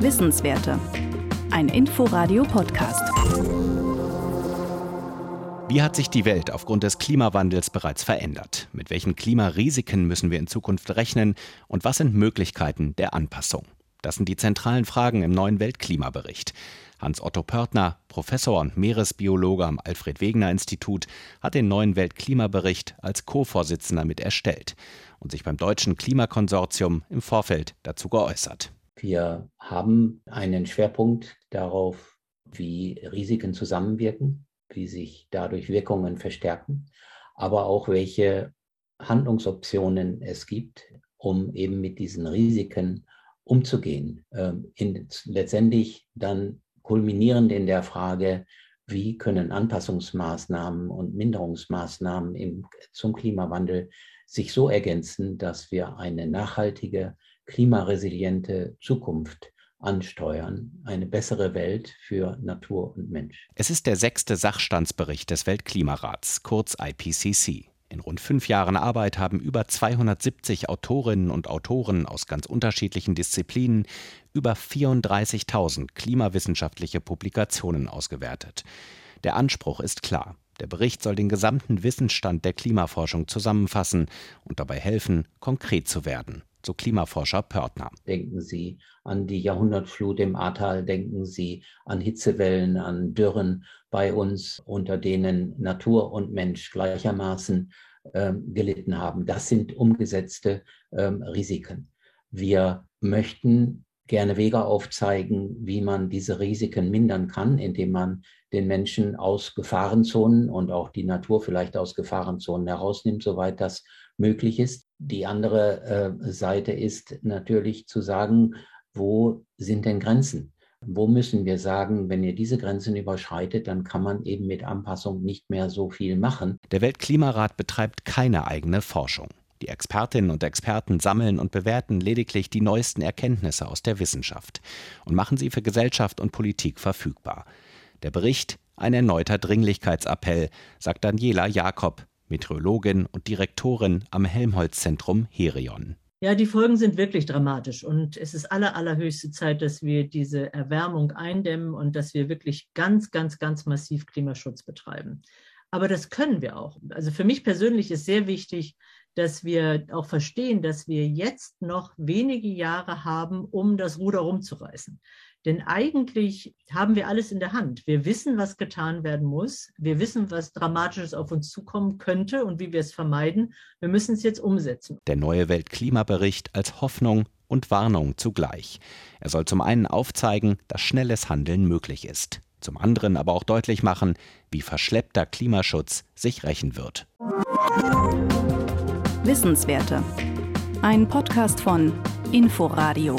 Wissenswerte. Ein Inforadio-Podcast. Wie hat sich die Welt aufgrund des Klimawandels bereits verändert? Mit welchen Klimarisiken müssen wir in Zukunft rechnen? Und was sind Möglichkeiten der Anpassung? Das sind die zentralen Fragen im neuen Weltklimabericht. Hans-Otto Pörtner, Professor und Meeresbiologe am Alfred-Wegener-Institut, hat den neuen Weltklimabericht als Co-Vorsitzender mit erstellt und sich beim Deutschen Klimakonsortium im Vorfeld dazu geäußert. Wir haben einen Schwerpunkt darauf, wie Risiken zusammenwirken, wie sich dadurch Wirkungen verstärken, aber auch welche Handlungsoptionen es gibt, um eben mit diesen Risiken umzugehen. Ähm, in, letztendlich dann kulminierend in der Frage, wie können Anpassungsmaßnahmen und Minderungsmaßnahmen im, zum Klimawandel sich so ergänzen, dass wir eine nachhaltige, klimaresiliente Zukunft ansteuern, eine bessere Welt für Natur und Mensch. Es ist der sechste Sachstandsbericht des Weltklimarats, kurz IPCC. In rund fünf Jahren Arbeit haben über 270 Autorinnen und Autoren aus ganz unterschiedlichen Disziplinen über 34.000 klimawissenschaftliche Publikationen ausgewertet. Der Anspruch ist klar. Der Bericht soll den gesamten Wissensstand der Klimaforschung zusammenfassen und dabei helfen, konkret zu werden so Klimaforscher Pörtner. Denken Sie an die Jahrhundertflut im Ahrtal, denken Sie an Hitzewellen, an Dürren bei uns, unter denen Natur und Mensch gleichermaßen ähm, gelitten haben. Das sind umgesetzte ähm, Risiken. Wir möchten gerne Wege aufzeigen, wie man diese Risiken mindern kann, indem man den Menschen aus Gefahrenzonen und auch die Natur vielleicht aus Gefahrenzonen herausnimmt, soweit das möglich ist. Die andere äh, Seite ist natürlich zu sagen, wo sind denn Grenzen? Wo müssen wir sagen, wenn ihr diese Grenzen überschreitet, dann kann man eben mit Anpassung nicht mehr so viel machen. Der Weltklimarat betreibt keine eigene Forschung. Die Expertinnen und Experten sammeln und bewerten lediglich die neuesten Erkenntnisse aus der Wissenschaft und machen sie für Gesellschaft und Politik verfügbar. Der Bericht ein erneuter Dringlichkeitsappell, sagt Daniela Jakob, Meteorologin und Direktorin am Helmholtz-Zentrum Herion. Ja, die Folgen sind wirklich dramatisch und es ist aller, allerhöchste Zeit, dass wir diese Erwärmung eindämmen und dass wir wirklich ganz, ganz, ganz massiv Klimaschutz betreiben. Aber das können wir auch. Also für mich persönlich ist sehr wichtig, dass wir auch verstehen, dass wir jetzt noch wenige Jahre haben, um das Ruder rumzureißen. Denn eigentlich haben wir alles in der Hand. Wir wissen, was getan werden muss. Wir wissen, was Dramatisches auf uns zukommen könnte und wie wir es vermeiden. Wir müssen es jetzt umsetzen. Der neue Weltklimabericht als Hoffnung und Warnung zugleich. Er soll zum einen aufzeigen, dass schnelles Handeln möglich ist. Zum anderen aber auch deutlich machen, wie verschleppter Klimaschutz sich rächen wird. Wissenswerte. Ein Podcast von Inforadio.